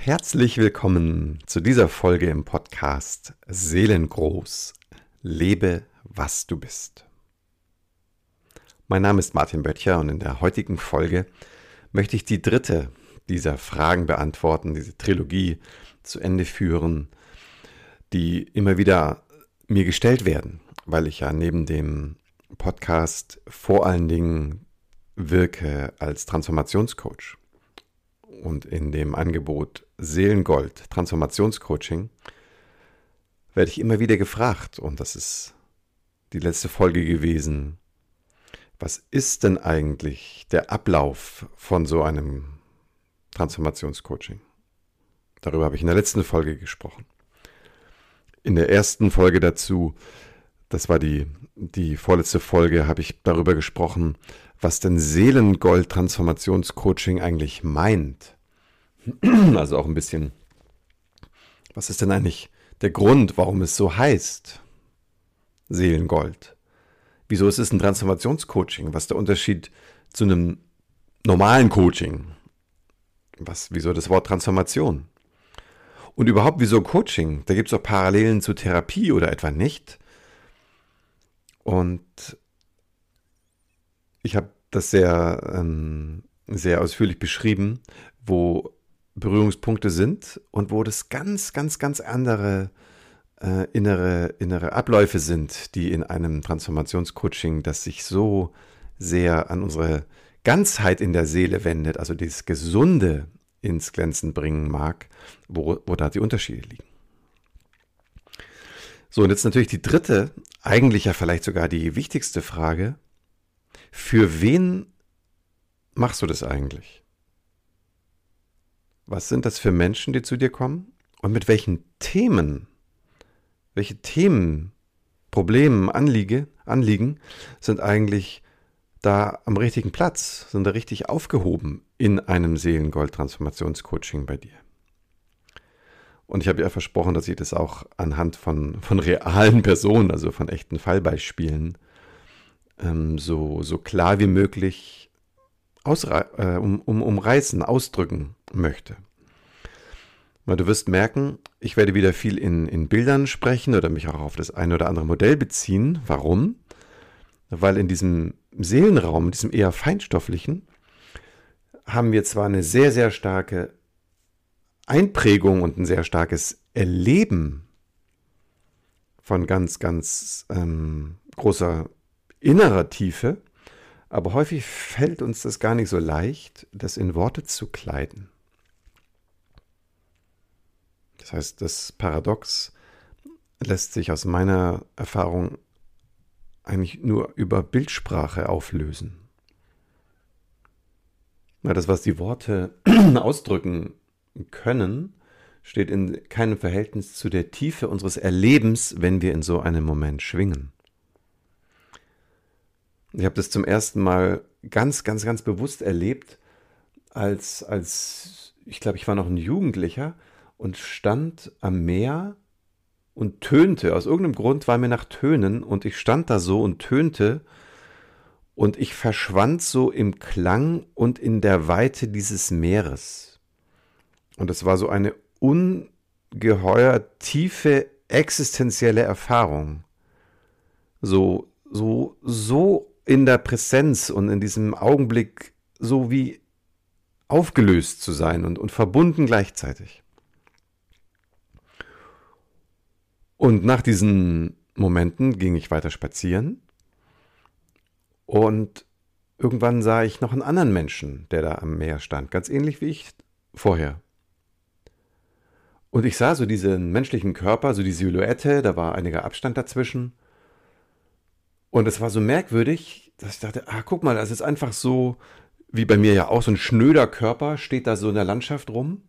Herzlich willkommen zu dieser Folge im Podcast Seelengroß. Lebe, was du bist. Mein Name ist Martin Böttcher und in der heutigen Folge möchte ich die dritte dieser Fragen beantworten, diese Trilogie zu Ende führen, die immer wieder mir gestellt werden, weil ich ja neben dem Podcast vor allen Dingen wirke als Transformationscoach und in dem Angebot Seelengold Transformationscoaching werde ich immer wieder gefragt, und das ist die letzte Folge gewesen, was ist denn eigentlich der Ablauf von so einem Transformationscoaching? Darüber habe ich in der letzten Folge gesprochen. In der ersten Folge dazu, das war die, die vorletzte Folge, habe ich darüber gesprochen, was denn Seelengold-Transformationscoaching eigentlich meint. Also auch ein bisschen, was ist denn eigentlich der Grund, warum es so heißt? Seelengold. Wieso ist es ein Transformationscoaching? Was ist der Unterschied zu einem normalen Coaching? Was, wieso das Wort Transformation? Und überhaupt, wieso Coaching? Da gibt es auch Parallelen zu Therapie oder etwa nicht. Und ich habe das sehr, ähm, sehr ausführlich beschrieben, wo Berührungspunkte sind und wo das ganz, ganz, ganz andere äh, innere, innere Abläufe sind, die in einem Transformationscoaching, das sich so sehr an unsere Ganzheit in der Seele wendet, also dieses Gesunde ins Glänzen bringen mag, wo, wo da die Unterschiede liegen. So, und jetzt natürlich die dritte, eigentlich ja vielleicht sogar die wichtigste Frage. Für wen machst du das eigentlich? Was sind das für Menschen, die zu dir kommen? Und mit welchen Themen, welche Themen, Probleme, Anliege, Anliegen sind eigentlich da am richtigen Platz, sind da richtig aufgehoben in einem Seelengold-Transformationscoaching bei dir? Und ich habe ja versprochen, dass ich das auch anhand von, von realen Personen, also von echten Fallbeispielen, ähm, so, so klar wie möglich äh, um, um, umreißen, ausdrücken möchte. Weil du wirst merken, ich werde wieder viel in, in Bildern sprechen oder mich auch auf das eine oder andere Modell beziehen. Warum? Weil in diesem Seelenraum, in diesem eher feinstofflichen, haben wir zwar eine sehr, sehr starke Einprägung und ein sehr starkes Erleben von ganz, ganz ähm, großer innerer Tiefe, aber häufig fällt uns das gar nicht so leicht, das in Worte zu kleiden. Das heißt, das Paradox lässt sich aus meiner Erfahrung eigentlich nur über Bildsprache auflösen. Das, was die Worte ausdrücken können, steht in keinem Verhältnis zu der Tiefe unseres Erlebens, wenn wir in so einem Moment schwingen. Ich habe das zum ersten Mal ganz, ganz, ganz bewusst erlebt, als, als ich glaube, ich war noch ein Jugendlicher und stand am Meer und tönte. Aus irgendeinem Grund war mir nach Tönen und ich stand da so und tönte und ich verschwand so im Klang und in der Weite dieses Meeres. Und es war so eine ungeheuer tiefe existenzielle Erfahrung. So, so, so in der Präsenz und in diesem Augenblick so wie aufgelöst zu sein und, und verbunden gleichzeitig. Und nach diesen Momenten ging ich weiter spazieren und irgendwann sah ich noch einen anderen Menschen, der da am Meer stand, ganz ähnlich wie ich vorher. Und ich sah so diesen menschlichen Körper, so die Silhouette, da war einiger Abstand dazwischen. Und es war so merkwürdig, dass ich dachte, ah, guck mal, das ist einfach so, wie bei mir ja auch, so ein schnöder Körper steht da so in der Landschaft rum.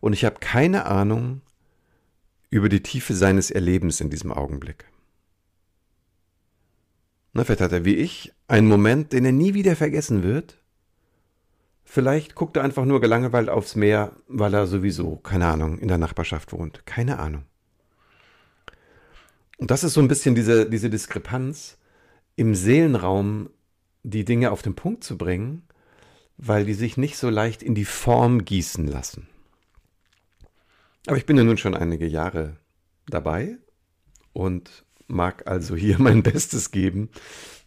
Und ich habe keine Ahnung über die Tiefe seines Erlebens in diesem Augenblick. Na, vielleicht hat er wie ich einen Moment, den er nie wieder vergessen wird. Vielleicht guckt er einfach nur gelangweilt aufs Meer, weil er sowieso, keine Ahnung, in der Nachbarschaft wohnt. Keine Ahnung. Und das ist so ein bisschen diese, diese Diskrepanz im Seelenraum, die Dinge auf den Punkt zu bringen, weil die sich nicht so leicht in die Form gießen lassen. Aber ich bin ja nun schon einige Jahre dabei und mag also hier mein Bestes geben,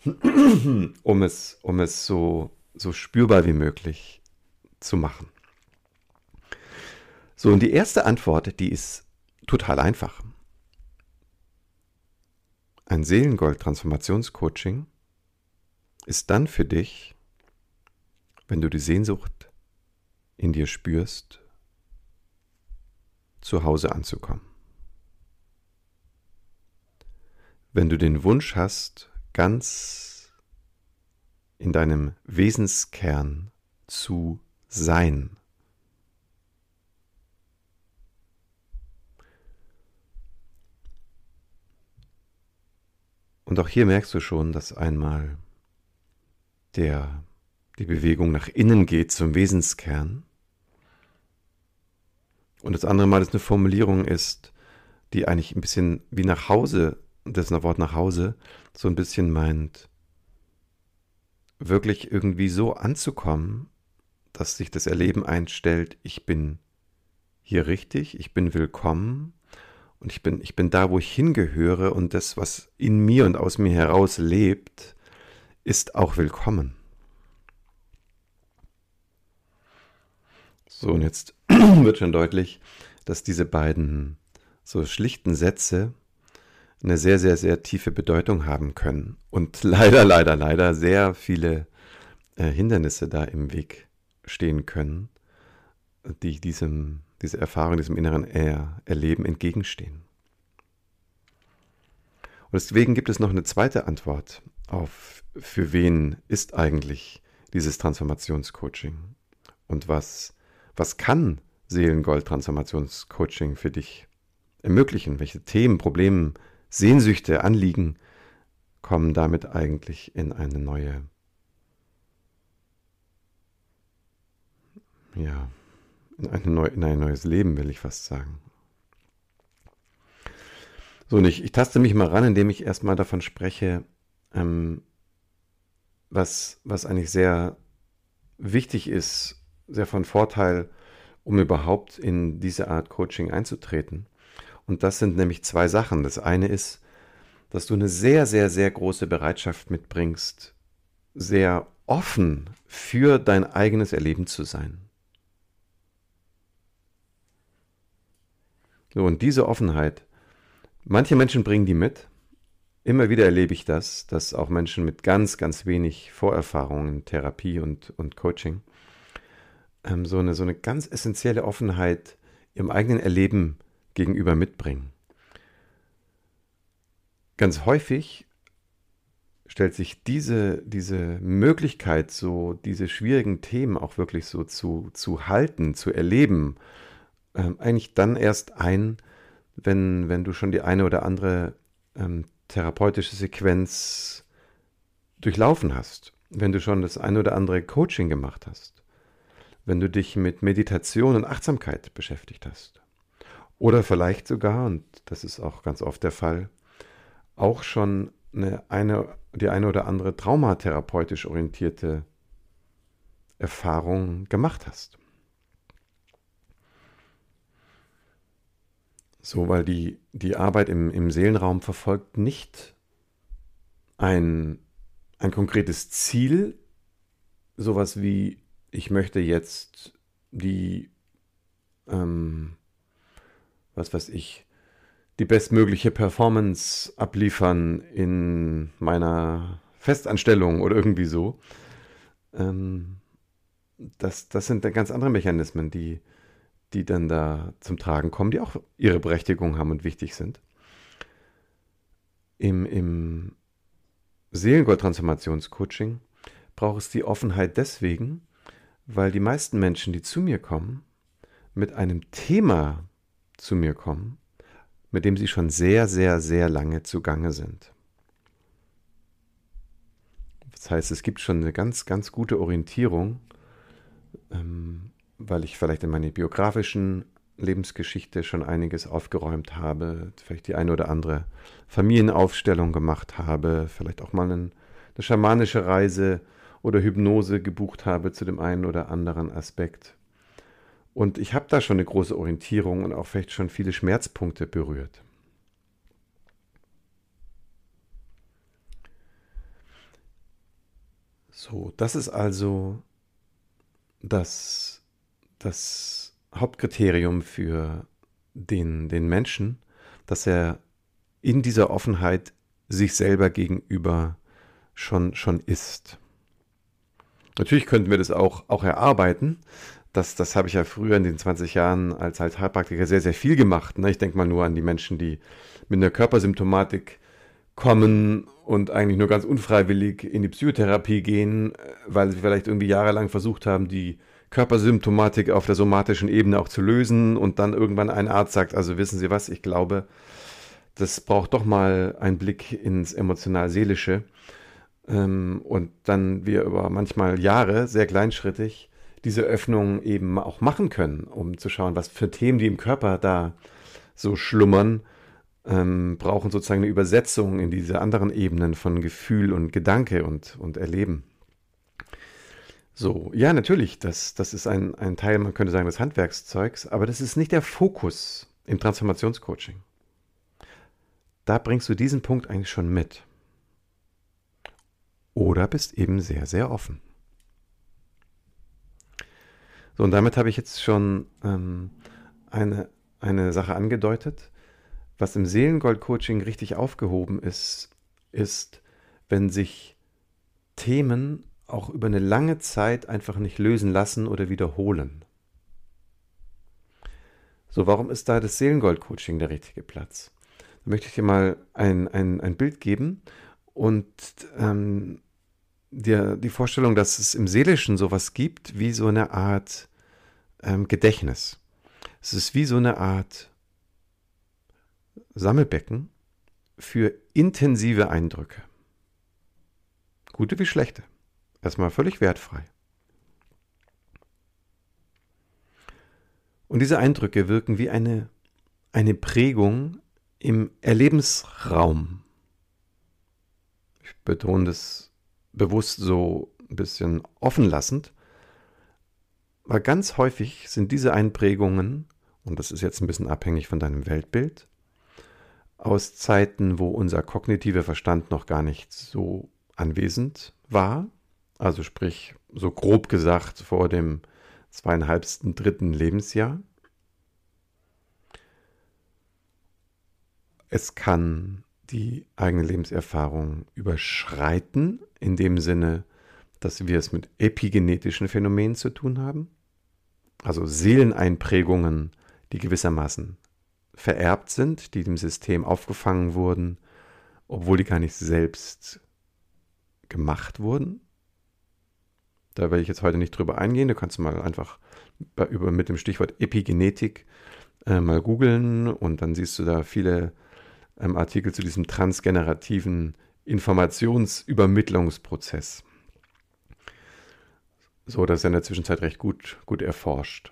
um es, um es so, so spürbar wie möglich zu machen. So, und die erste Antwort, die ist total einfach. Ein Seelengold-Transformationscoaching ist dann für dich, wenn du die Sehnsucht in dir spürst, zu Hause anzukommen. Wenn du den Wunsch hast, ganz in deinem Wesenskern zu sein. Und auch hier merkst du schon, dass einmal der, die Bewegung nach innen geht zum Wesenskern. Und das andere Mal dass eine Formulierung ist, die eigentlich ein bisschen wie nach Hause, das Wort nach Hause, so ein bisschen meint, wirklich irgendwie so anzukommen, dass sich das Erleben einstellt, ich bin hier richtig, ich bin willkommen und ich bin, ich bin da, wo ich hingehöre und das, was in mir und aus mir heraus lebt, ist auch willkommen. So, und jetzt wird schon deutlich, dass diese beiden so schlichten Sätze eine sehr, sehr, sehr tiefe Bedeutung haben können und leider, leider, leider sehr viele äh, Hindernisse da im Weg stehen können, die diesem, diese Erfahrung, diesem inneren er Erleben entgegenstehen. Und deswegen gibt es noch eine zweite Antwort auf, für wen ist eigentlich dieses Transformationscoaching und was was kann Seelengold-Transformationscoaching für dich ermöglichen? Welche Themen, Probleme, Sehnsüchte, Anliegen kommen damit eigentlich in eine neue, ja, in, neu, in ein neues Leben, will ich fast sagen. So, und ich, ich taste mich mal ran, indem ich erstmal davon spreche, ähm, was, was eigentlich sehr wichtig ist sehr von Vorteil, um überhaupt in diese Art Coaching einzutreten. Und das sind nämlich zwei Sachen. Das eine ist, dass du eine sehr, sehr, sehr große Bereitschaft mitbringst, sehr offen für dein eigenes Erleben zu sein. So, und diese Offenheit, manche Menschen bringen die mit. Immer wieder erlebe ich das, dass auch Menschen mit ganz, ganz wenig Vorerfahrungen, Therapie und, und Coaching ähm, so, eine, so eine ganz essentielle Offenheit ihrem eigenen Erleben gegenüber mitbringen. Ganz häufig stellt sich diese, diese Möglichkeit, so diese schwierigen Themen auch wirklich so zu, zu halten, zu erleben, ähm, eigentlich dann erst ein, wenn, wenn du schon die eine oder andere ähm, therapeutische Sequenz durchlaufen hast, wenn du schon das eine oder andere Coaching gemacht hast wenn du dich mit Meditation und Achtsamkeit beschäftigt hast. Oder vielleicht sogar, und das ist auch ganz oft der Fall, auch schon eine, eine, die eine oder andere traumatherapeutisch orientierte Erfahrung gemacht hast. So, weil die, die Arbeit im, im Seelenraum verfolgt nicht ein, ein konkretes Ziel, sowas wie ich möchte jetzt die, ähm, was weiß ich, die bestmögliche Performance abliefern in meiner Festanstellung oder irgendwie so. Ähm, das, das sind ganz andere Mechanismen, die, die dann da zum Tragen kommen, die auch ihre Berechtigung haben und wichtig sind. Im, im Seelengold-Transformationscoaching braucht es die Offenheit deswegen, weil die meisten Menschen, die zu mir kommen, mit einem Thema zu mir kommen, mit dem sie schon sehr, sehr, sehr lange zugange sind. Das heißt, es gibt schon eine ganz, ganz gute Orientierung, ähm, weil ich vielleicht in meiner biografischen Lebensgeschichte schon einiges aufgeräumt habe, vielleicht die eine oder andere Familienaufstellung gemacht habe, vielleicht auch mal eine schamanische Reise oder Hypnose gebucht habe zu dem einen oder anderen Aspekt. Und ich habe da schon eine große Orientierung und auch vielleicht schon viele Schmerzpunkte berührt. So, das ist also das, das Hauptkriterium für den, den Menschen, dass er in dieser Offenheit sich selber gegenüber schon, schon ist. Natürlich könnten wir das auch, auch erarbeiten. Das, das habe ich ja früher in den 20 Jahren als, Heilpraktiker sehr, sehr viel gemacht. Ne? Ich denke mal nur an die Menschen, die mit einer Körpersymptomatik kommen und eigentlich nur ganz unfreiwillig in die Psychotherapie gehen, weil sie vielleicht irgendwie jahrelang versucht haben, die Körpersymptomatik auf der somatischen Ebene auch zu lösen und dann irgendwann ein Arzt sagt, also wissen Sie was, ich glaube, das braucht doch mal einen Blick ins emotional-seelische ähm, und dann wir über manchmal Jahre sehr kleinschrittig diese Öffnung eben auch machen können, um zu schauen, was für Themen, die im Körper da so schlummern, ähm, brauchen sozusagen eine Übersetzung in diese anderen Ebenen von Gefühl und Gedanke und, und Erleben. So, ja, natürlich, das, das ist ein, ein Teil, man könnte sagen, des Handwerkszeugs, aber das ist nicht der Fokus im Transformationscoaching. Da bringst du diesen Punkt eigentlich schon mit. Oder bist eben sehr, sehr offen. So, und damit habe ich jetzt schon ähm, eine, eine Sache angedeutet. Was im Seelengold-Coaching richtig aufgehoben ist, ist, wenn sich Themen auch über eine lange Zeit einfach nicht lösen lassen oder wiederholen. So, warum ist da das Seelengold-Coaching der richtige Platz? Da möchte ich dir mal ein, ein, ein Bild geben und ähm, dir die Vorstellung, dass es im Seelischen sowas gibt wie so eine Art ähm, Gedächtnis. Es ist wie so eine Art Sammelbecken für intensive Eindrücke. Gute wie schlechte. Erstmal völlig wertfrei. Und diese Eindrücke wirken wie eine, eine Prägung im Erlebensraum. Ich betone das bewusst so ein bisschen offen lassend, weil ganz häufig sind diese Einprägungen, und das ist jetzt ein bisschen abhängig von deinem Weltbild, aus Zeiten, wo unser kognitiver Verstand noch gar nicht so anwesend war, also sprich, so grob gesagt, vor dem zweieinhalbsten, dritten Lebensjahr. Es kann die eigene Lebenserfahrung überschreiten, in dem Sinne, dass wir es mit epigenetischen Phänomenen zu tun haben, also Seeleneinprägungen, die gewissermaßen vererbt sind, die dem System aufgefangen wurden, obwohl die gar nicht selbst gemacht wurden. Da werde ich jetzt heute nicht drüber eingehen. Du kannst mal einfach bei, über, mit dem Stichwort Epigenetik äh, mal googeln und dann siehst du da viele ähm, Artikel zu diesem transgenerativen Informationsübermittlungsprozess. So, das ist ja in der Zwischenzeit recht gut, gut erforscht.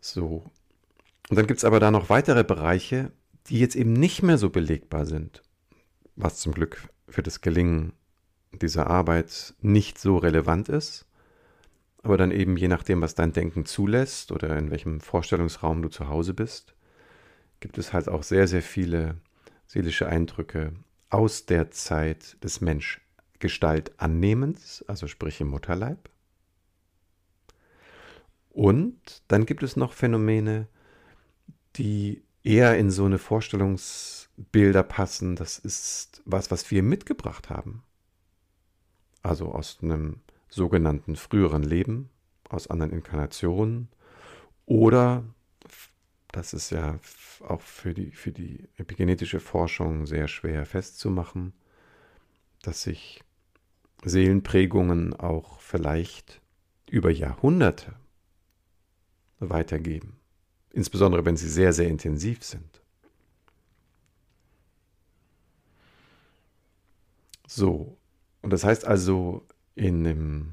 So. Und dann gibt es aber da noch weitere Bereiche, die jetzt eben nicht mehr so belegbar sind, was zum Glück für das Gelingen dieser Arbeit nicht so relevant ist, aber dann eben je nachdem, was dein Denken zulässt oder in welchem Vorstellungsraum du zu Hause bist, gibt es halt auch sehr, sehr viele seelische Eindrücke aus der Zeit des Menschgestaltannehmens, also sprich im Mutterleib. Und dann gibt es noch Phänomene, die eher in so eine Vorstellungsbilder passen. Das ist was, was wir mitgebracht haben also aus einem sogenannten früheren Leben, aus anderen Inkarnationen. Oder, das ist ja auch für die, für die epigenetische Forschung sehr schwer festzumachen, dass sich Seelenprägungen auch vielleicht über Jahrhunderte weitergeben, insbesondere wenn sie sehr, sehr intensiv sind. So, und das heißt also, in dem,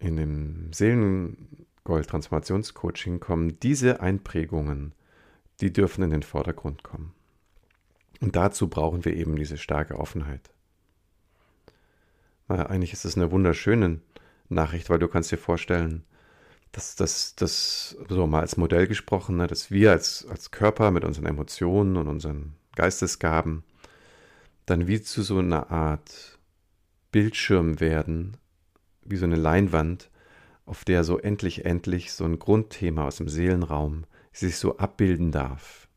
in dem Seelengold-Transformationscoaching kommen diese Einprägungen, die dürfen in den Vordergrund kommen. Und dazu brauchen wir eben diese starke Offenheit. Weil eigentlich ist es eine wunderschöne Nachricht, weil du kannst dir vorstellen, das, das, das, so mal als Modell gesprochen, ne, dass wir als, als Körper mit unseren Emotionen und unseren Geistesgaben dann wie zu so einer Art Bildschirm werden, wie so eine Leinwand, auf der so endlich, endlich so ein Grundthema aus dem Seelenraum sich so abbilden darf.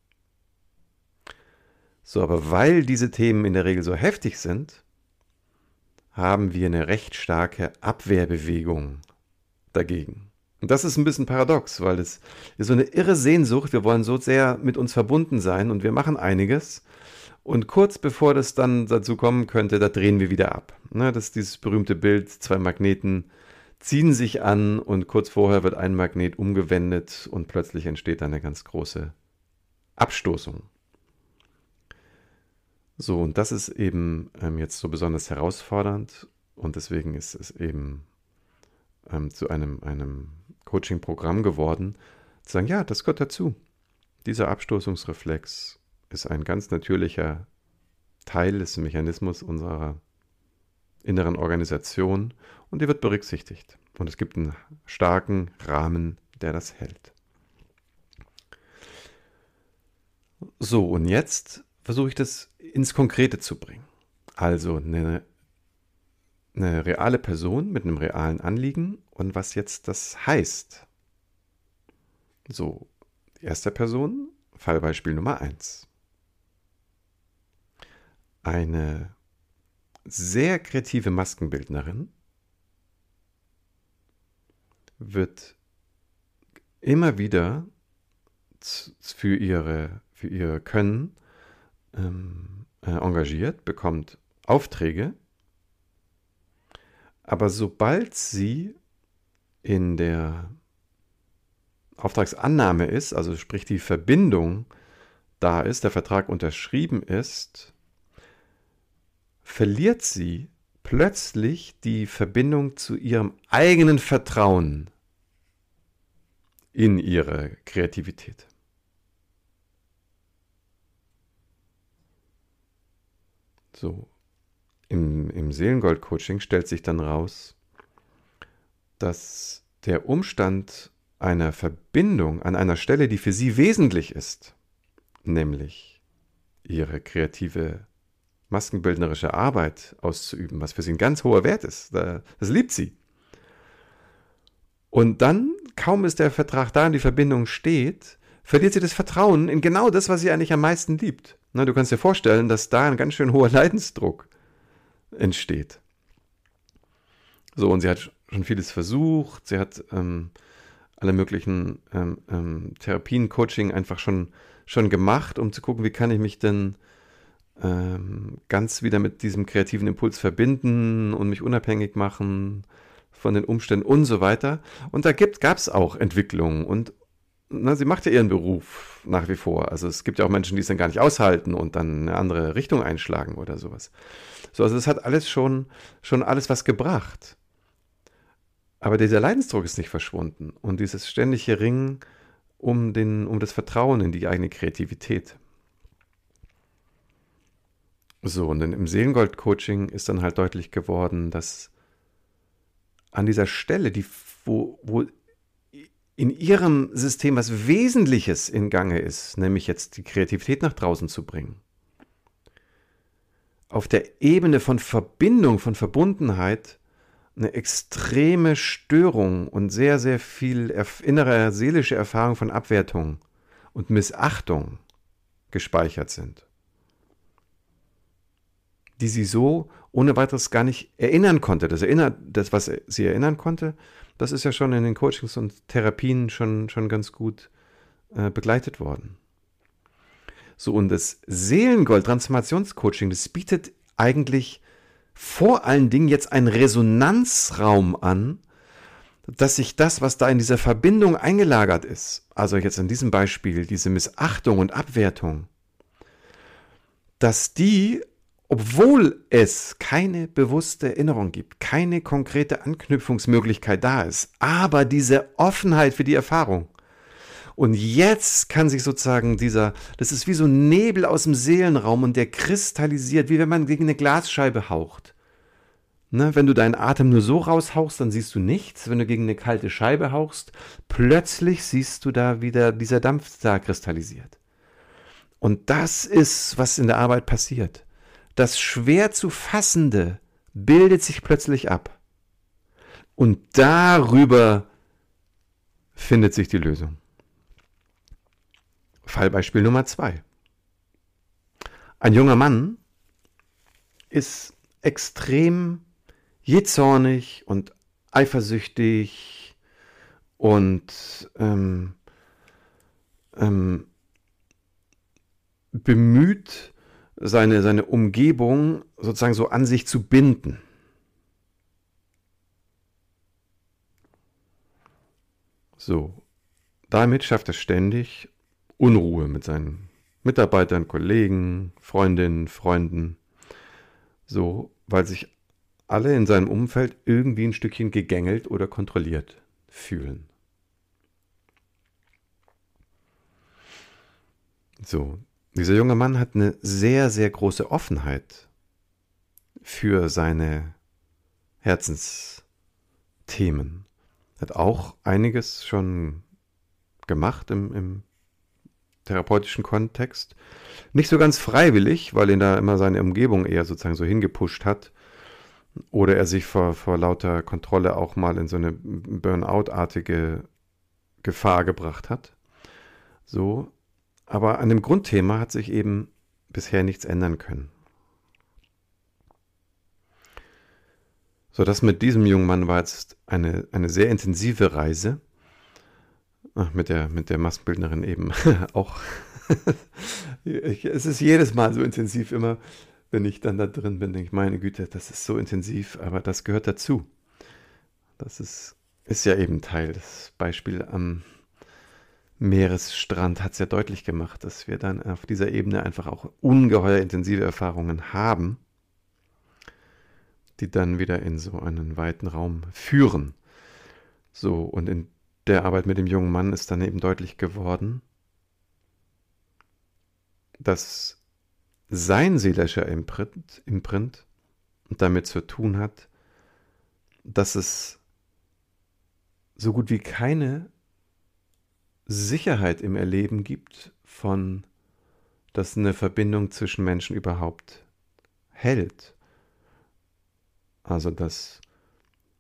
So, aber weil diese Themen in der Regel so heftig sind, haben wir eine recht starke Abwehrbewegung dagegen. Und das ist ein bisschen paradox, weil es ist so eine irre Sehnsucht. Wir wollen so sehr mit uns verbunden sein und wir machen einiges. Und kurz bevor das dann dazu kommen könnte, da drehen wir wieder ab. Ne, das ist dieses berühmte Bild, zwei Magneten ziehen sich an und kurz vorher wird ein Magnet umgewendet und plötzlich entsteht eine ganz große Abstoßung. So, und das ist eben ähm, jetzt so besonders herausfordernd und deswegen ist es eben ähm, zu einem, einem Coaching-Programm geworden, zu sagen, ja, das gehört dazu. Dieser Abstoßungsreflex ist ein ganz natürlicher Teil des Mechanismus unserer inneren Organisation und die wird berücksichtigt. Und es gibt einen starken Rahmen, der das hält. So, und jetzt versuche ich das ins Konkrete zu bringen. Also eine eine reale Person mit einem realen Anliegen und was jetzt das heißt. So, erste Person, Fallbeispiel Nummer 1. Eine sehr kreative Maskenbildnerin wird immer wieder für ihre, für ihr Können ähm, äh, engagiert, bekommt Aufträge. Aber sobald sie in der Auftragsannahme ist, also sprich die Verbindung da ist, der Vertrag unterschrieben ist, verliert sie plötzlich die Verbindung zu ihrem eigenen Vertrauen in ihre Kreativität. So, im, im Seelengold-Coaching stellt sich dann raus, dass der Umstand einer Verbindung an einer Stelle, die für sie wesentlich ist, nämlich ihre kreative maskenbildnerische Arbeit auszuüben, was für sie ein ganz hoher Wert ist. Das liebt sie. Und dann, kaum ist der Vertrag da und die Verbindung steht, verliert sie das Vertrauen in genau das, was sie eigentlich am meisten liebt. Na, du kannst dir vorstellen, dass da ein ganz schön hoher Leidensdruck entsteht. So, und sie hat schon vieles versucht, sie hat ähm, alle möglichen ähm, ähm, Therapien, Coaching einfach schon, schon gemacht, um zu gucken, wie kann ich mich denn ganz wieder mit diesem kreativen Impuls verbinden und mich unabhängig machen von den Umständen und so weiter. Und da gab es auch Entwicklungen und na, sie macht ja ihren Beruf nach wie vor. Also es gibt ja auch Menschen, die es dann gar nicht aushalten und dann eine andere Richtung einschlagen oder sowas. So, also es hat alles schon, schon alles was gebracht. Aber dieser Leidensdruck ist nicht verschwunden und dieses ständige Ringen um, den, um das Vertrauen in die eigene Kreativität. So, und dann im Seelengold-Coaching ist dann halt deutlich geworden, dass an dieser Stelle, die, wo, wo in ihrem System was Wesentliches in Gange ist, nämlich jetzt die Kreativität nach draußen zu bringen, auf der Ebene von Verbindung, von Verbundenheit eine extreme Störung und sehr, sehr viel innere seelische Erfahrung von Abwertung und Missachtung gespeichert sind, die sie so ohne weiteres gar nicht erinnern konnte. Das, erinnert, das was sie erinnern konnte, das ist ja schon in den Coachings und Therapien schon, schon ganz gut äh, begleitet worden. So, und das Seelengold-Transformationscoaching, das bietet eigentlich vor allen Dingen jetzt einen Resonanzraum an, dass sich das, was da in dieser Verbindung eingelagert ist, also jetzt in diesem Beispiel, diese Missachtung und Abwertung, dass die, obwohl es keine bewusste Erinnerung gibt, keine konkrete Anknüpfungsmöglichkeit da ist, aber diese Offenheit für die Erfahrung, und jetzt kann sich sozusagen dieser, das ist wie so ein Nebel aus dem Seelenraum und der kristallisiert, wie wenn man gegen eine Glasscheibe haucht. Ne, wenn du deinen Atem nur so raushauchst, dann siehst du nichts. Wenn du gegen eine kalte Scheibe hauchst, plötzlich siehst du da wieder dieser Dampf da kristallisiert. Und das ist, was in der Arbeit passiert. Das schwer zu fassende bildet sich plötzlich ab. Und darüber findet sich die Lösung. Fallbeispiel Nummer zwei. Ein junger Mann ist extrem jähzornig und eifersüchtig und ähm, ähm, bemüht, seine, seine Umgebung sozusagen so an sich zu binden. So, damit schafft er ständig Unruhe mit seinen Mitarbeitern, Kollegen, Freundinnen, Freunden. So, weil sich alle in seinem Umfeld irgendwie ein Stückchen gegängelt oder kontrolliert fühlen. So, dieser junge Mann hat eine sehr, sehr große Offenheit für seine Herzensthemen. Hat auch einiges schon gemacht im, im therapeutischen Kontext. Nicht so ganz freiwillig, weil ihn da immer seine Umgebung eher sozusagen so hingepusht hat. Oder er sich vor, vor lauter Kontrolle auch mal in so eine Burnout-artige Gefahr gebracht hat. So. Aber an dem Grundthema hat sich eben bisher nichts ändern können. So, das mit diesem jungen Mann war jetzt eine, eine sehr intensive Reise. Ach, mit der, mit der Maskenbildnerin eben auch. es ist jedes Mal so intensiv, immer wenn ich dann da drin bin, denke ich, meine Güte, das ist so intensiv, aber das gehört dazu. Das ist, ist ja eben Teil. Das Beispiel am Meeresstrand hat es ja deutlich gemacht, dass wir dann auf dieser Ebene einfach auch ungeheuer intensive Erfahrungen haben, die dann wieder in so einen weiten Raum führen. So, und in der Arbeit mit dem jungen Mann ist dann eben deutlich geworden, dass sein seelischer Imprint, Imprint damit zu tun hat, dass es so gut wie keine Sicherheit im Erleben gibt, von dass eine Verbindung zwischen Menschen überhaupt hält. Also dass,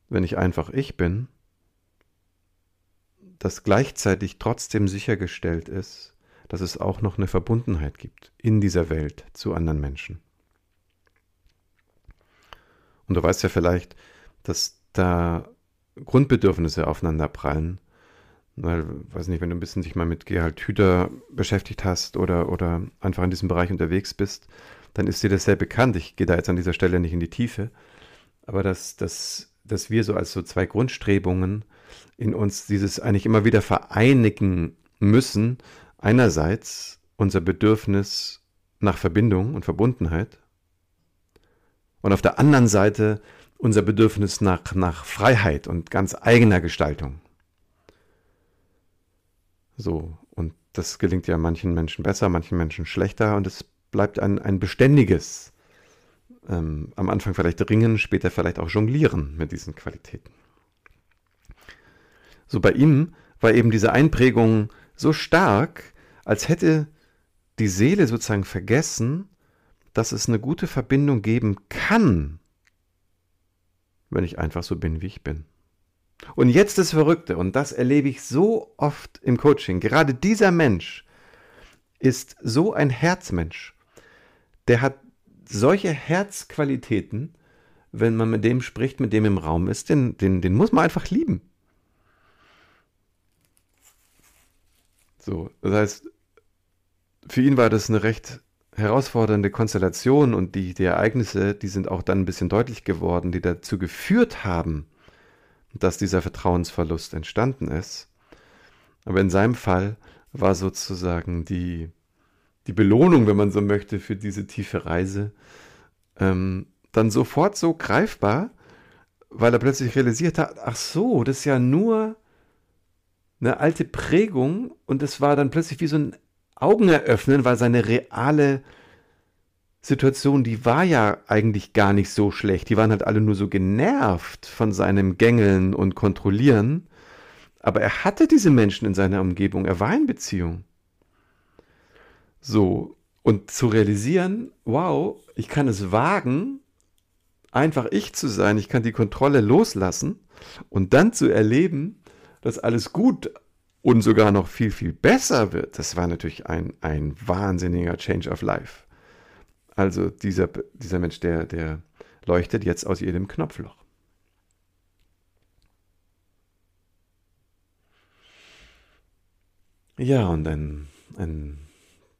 wenn ich einfach ich bin, dass gleichzeitig trotzdem sichergestellt ist, dass es auch noch eine Verbundenheit gibt in dieser Welt zu anderen Menschen. Und du weißt ja vielleicht, dass da Grundbedürfnisse aufeinander prallen. Weil, weiß nicht, wenn du ein bisschen dich mal mit Gerhard Hüther beschäftigt hast oder, oder einfach in diesem Bereich unterwegs bist, dann ist dir das sehr bekannt. Ich gehe da jetzt an dieser Stelle nicht in die Tiefe. Aber dass, dass, dass wir so als so zwei Grundstrebungen in uns dieses eigentlich immer wieder vereinigen müssen. Einerseits unser Bedürfnis nach Verbindung und Verbundenheit und auf der anderen Seite unser Bedürfnis nach, nach Freiheit und ganz eigener Gestaltung. So, und das gelingt ja manchen Menschen besser, manchen Menschen schlechter und es bleibt ein, ein beständiges, ähm, am Anfang vielleicht ringen, später vielleicht auch jonglieren mit diesen Qualitäten. So bei ihm war eben diese Einprägung so stark, als hätte die Seele sozusagen vergessen, dass es eine gute Verbindung geben kann, wenn ich einfach so bin, wie ich bin. Und jetzt das Verrückte, und das erlebe ich so oft im Coaching, gerade dieser Mensch ist so ein Herzmensch, der hat solche Herzqualitäten, wenn man mit dem spricht, mit dem im Raum ist, den, den, den muss man einfach lieben. So, das heißt, für ihn war das eine recht herausfordernde Konstellation und die, die Ereignisse, die sind auch dann ein bisschen deutlich geworden, die dazu geführt haben, dass dieser Vertrauensverlust entstanden ist. Aber in seinem Fall war sozusagen die, die Belohnung, wenn man so möchte, für diese tiefe Reise ähm, dann sofort so greifbar, weil er plötzlich realisiert hat, ach so, das ist ja nur eine alte Prägung und es war dann plötzlich wie so ein Augeneröffnen, weil seine reale Situation, die war ja eigentlich gar nicht so schlecht. Die waren halt alle nur so genervt von seinem Gängeln und Kontrollieren. Aber er hatte diese Menschen in seiner Umgebung. Er war in Beziehung. So. Und zu realisieren, wow, ich kann es wagen, einfach ich zu sein. Ich kann die Kontrolle loslassen und dann zu erleben, dass alles gut und sogar noch viel, viel besser wird. Das war natürlich ein, ein wahnsinniger Change of Life. Also dieser, dieser Mensch, der, der leuchtet jetzt aus jedem Knopfloch. Ja, und ein, ein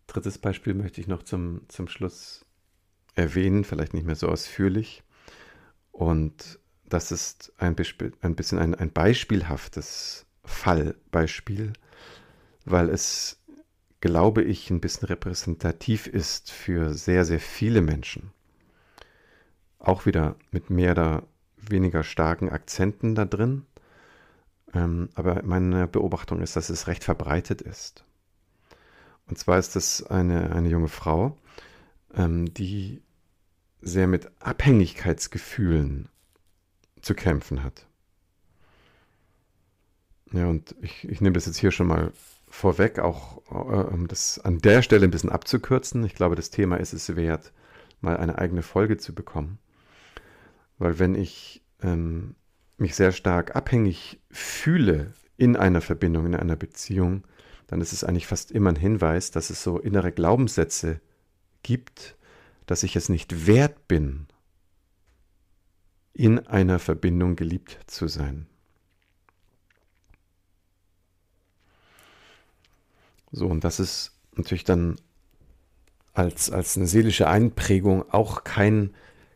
drittes Beispiel möchte ich noch zum, zum Schluss erwähnen, vielleicht nicht mehr so ausführlich. Und das ist ein, Beispiel, ein bisschen ein, ein beispielhaftes Fallbeispiel, weil es, glaube ich, ein bisschen repräsentativ ist für sehr, sehr viele Menschen. Auch wieder mit mehr oder weniger starken Akzenten da drin. Ähm, aber meine Beobachtung ist, dass es recht verbreitet ist. Und zwar ist es eine, eine junge Frau, ähm, die sehr mit Abhängigkeitsgefühlen zu kämpfen hat. Ja, und ich, ich nehme das jetzt hier schon mal vorweg, auch äh, um das an der Stelle ein bisschen abzukürzen. Ich glaube, das Thema ist es wert, mal eine eigene Folge zu bekommen. Weil wenn ich ähm, mich sehr stark abhängig fühle in einer Verbindung, in einer Beziehung, dann ist es eigentlich fast immer ein Hinweis, dass es so innere Glaubenssätze gibt, dass ich es nicht wert bin, in einer Verbindung geliebt zu sein. So, und das ist natürlich dann als, als eine seelische Einprägung auch kein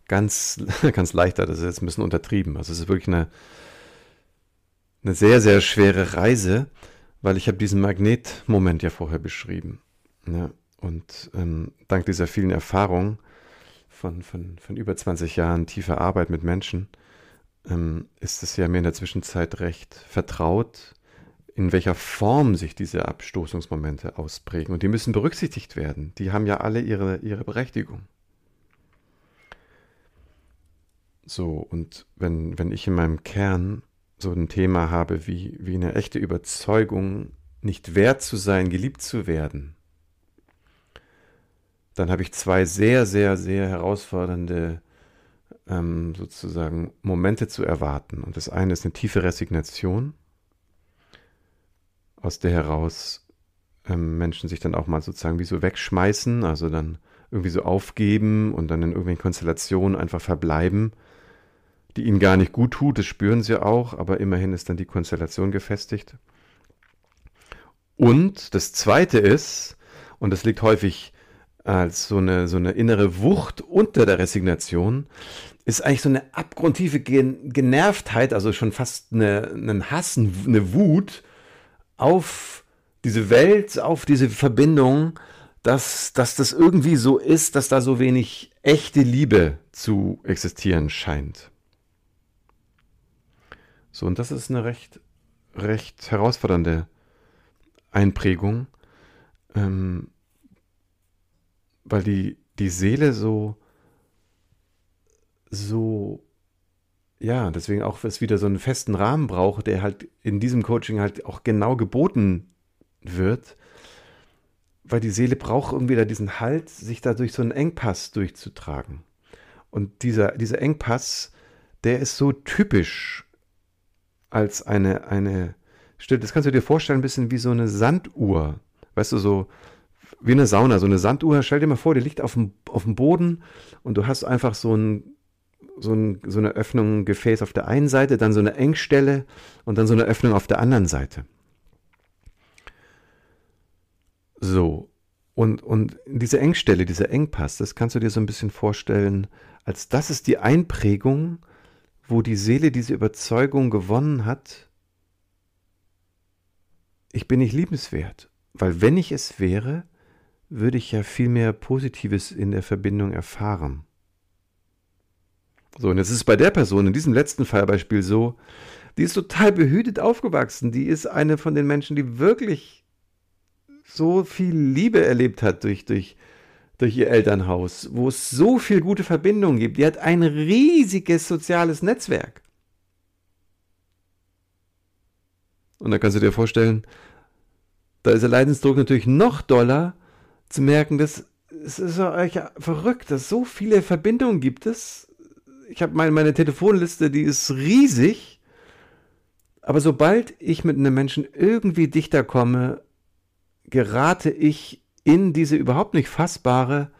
ganz, ganz leichter, das ist jetzt ein bisschen untertrieben. Also es ist wirklich eine, eine sehr, sehr schwere Reise, weil ich habe diesen Magnetmoment ja vorher beschrieben. Ja, und ähm, dank dieser vielen Erfahrungen von, von, von über 20 Jahren tiefer Arbeit mit Menschen ähm, ist es ja mir in der Zwischenzeit recht vertraut, in welcher Form sich diese Abstoßungsmomente ausprägen. Und die müssen berücksichtigt werden. Die haben ja alle ihre, ihre Berechtigung. So, und wenn, wenn ich in meinem Kern so ein Thema habe wie, wie eine echte Überzeugung, nicht wert zu sein, geliebt zu werden, dann habe ich zwei sehr, sehr, sehr herausfordernde ähm, sozusagen Momente zu erwarten. Und das eine ist eine tiefe Resignation, aus der heraus ähm, Menschen sich dann auch mal sozusagen wie so wegschmeißen, also dann irgendwie so aufgeben und dann in irgendwelchen Konstellationen einfach verbleiben, die ihnen gar nicht gut tut, das spüren sie auch, aber immerhin ist dann die Konstellation gefestigt. Und das Zweite ist, und das liegt häufig als so eine, so eine innere Wucht unter der Resignation, ist eigentlich so eine abgrundtiefe Genervtheit, also schon fast eine, einen Hass, eine Wut auf diese Welt, auf diese Verbindung, dass, dass das irgendwie so ist, dass da so wenig echte Liebe zu existieren scheint. So, und das ist eine recht, recht herausfordernde Einprägung, ähm, weil die, die Seele so, so, ja, deswegen auch es wieder so einen festen Rahmen braucht, der halt in diesem Coaching halt auch genau geboten wird, weil die Seele braucht irgendwie da diesen Halt, sich da durch so einen Engpass durchzutragen. Und dieser, dieser Engpass, der ist so typisch als eine, eine Stille. Das kannst du dir vorstellen, ein bisschen wie so eine Sanduhr. Weißt du, so wie eine Sauna, so eine Sanduhr. Stell dir mal vor, die liegt auf dem, auf dem Boden und du hast einfach so, ein, so, ein, so eine Öffnung, ein Gefäß auf der einen Seite, dann so eine Engstelle und dann so eine Öffnung auf der anderen Seite. So. Und, und diese Engstelle, dieser Engpass, das kannst du dir so ein bisschen vorstellen, als das ist die Einprägung wo die Seele diese Überzeugung gewonnen hat, ich bin nicht liebenswert, weil wenn ich es wäre, würde ich ja viel mehr Positives in der Verbindung erfahren. So, und jetzt ist es bei der Person in diesem letzten Fallbeispiel so, die ist total behütet aufgewachsen. Die ist eine von den Menschen, die wirklich so viel Liebe erlebt hat durch, durch, durch ihr Elternhaus, wo es so viel gute Verbindungen gibt. Die hat ein riesiges soziales Netzwerk. Und da kannst du dir vorstellen, da ist der Leidensdruck natürlich noch doller, zu merken, dass es ist ja verrückt, dass so viele Verbindungen gibt es. Ich habe meine, meine Telefonliste, die ist riesig. Aber sobald ich mit einem Menschen irgendwie dichter komme, gerate ich in diese überhaupt nicht fassbare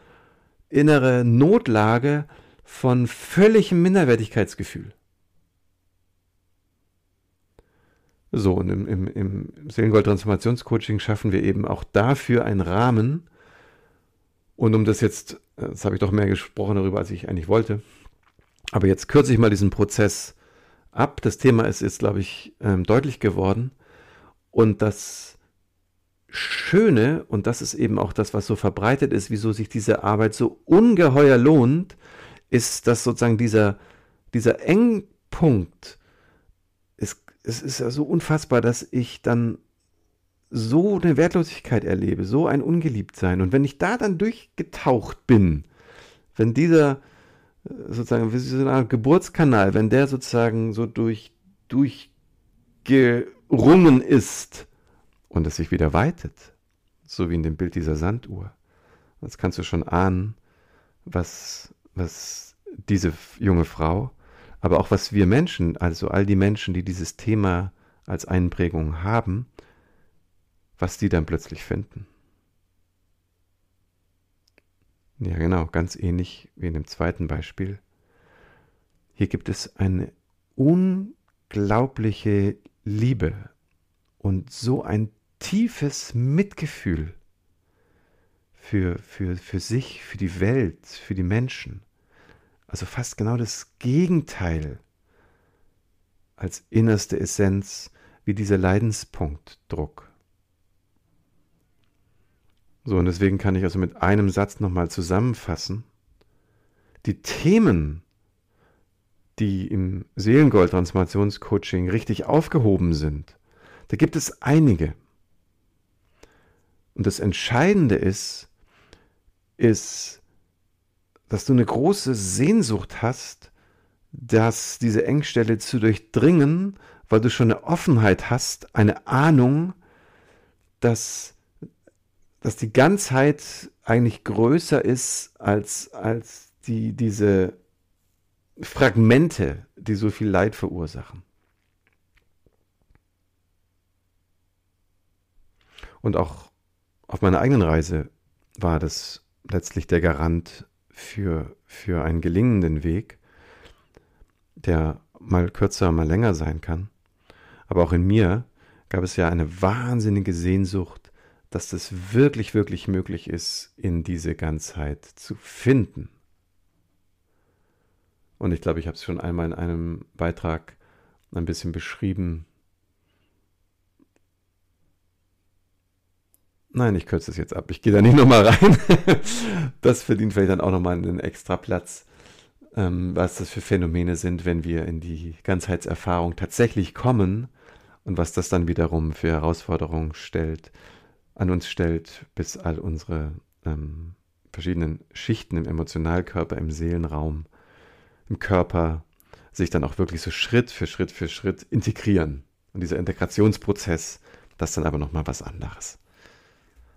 innere Notlage von völligem Minderwertigkeitsgefühl. So, und im, im, im Seelengold-Transformationscoaching schaffen wir eben auch dafür einen Rahmen. Und um das jetzt, jetzt habe ich doch mehr gesprochen darüber, als ich eigentlich wollte, aber jetzt kürze ich mal diesen Prozess ab. Das Thema ist jetzt, glaube ich, ähm, deutlich geworden. Und das Schöne, und das ist eben auch das, was so verbreitet ist, wieso sich diese Arbeit so ungeheuer lohnt, ist, dass sozusagen dieser, dieser Engpunkt, es, es ist ja so unfassbar, dass ich dann so eine Wertlosigkeit erlebe, so ein Ungeliebtsein. Und wenn ich da dann durchgetaucht bin, wenn dieser sozusagen wie so eine Art Geburtskanal, wenn der sozusagen so durch, durchgerungen ist, und es sich wieder weitet, so wie in dem Bild dieser Sanduhr. Jetzt kannst du schon ahnen, was, was diese junge Frau, aber auch was wir Menschen, also all die Menschen, die dieses Thema als Einprägung haben, was die dann plötzlich finden. Ja, genau, ganz ähnlich wie in dem zweiten Beispiel. Hier gibt es eine unglaubliche Liebe und so ein tiefes Mitgefühl für, für, für sich, für die Welt, für die Menschen. Also fast genau das Gegenteil als innerste Essenz wie dieser Leidenspunktdruck. So, und deswegen kann ich also mit einem Satz nochmal zusammenfassen. Die Themen, die im Seelengold-Transformationscoaching richtig aufgehoben sind, da gibt es einige. Und das Entscheidende ist, ist, dass du eine große Sehnsucht hast, dass diese Engstelle zu durchdringen, weil du schon eine Offenheit hast, eine Ahnung, dass, dass die Ganzheit eigentlich größer ist als, als die, diese Fragmente, die so viel Leid verursachen. Und auch auf meiner eigenen Reise war das letztlich der Garant für, für einen gelingenden Weg, der mal kürzer, mal länger sein kann. Aber auch in mir gab es ja eine wahnsinnige Sehnsucht, dass das wirklich, wirklich möglich ist, in diese Ganzheit zu finden. Und ich glaube, ich habe es schon einmal in einem Beitrag ein bisschen beschrieben, Nein, ich kürze es jetzt ab. Ich gehe da nicht nochmal rein. das verdient vielleicht dann auch nochmal einen extra Platz, ähm, was das für Phänomene sind, wenn wir in die Ganzheitserfahrung tatsächlich kommen und was das dann wiederum für Herausforderungen stellt, an uns stellt, bis all unsere ähm, verschiedenen Schichten im Emotionalkörper, im Seelenraum, im Körper sich dann auch wirklich so Schritt für Schritt für Schritt integrieren. Und dieser Integrationsprozess, das ist dann aber nochmal was anderes.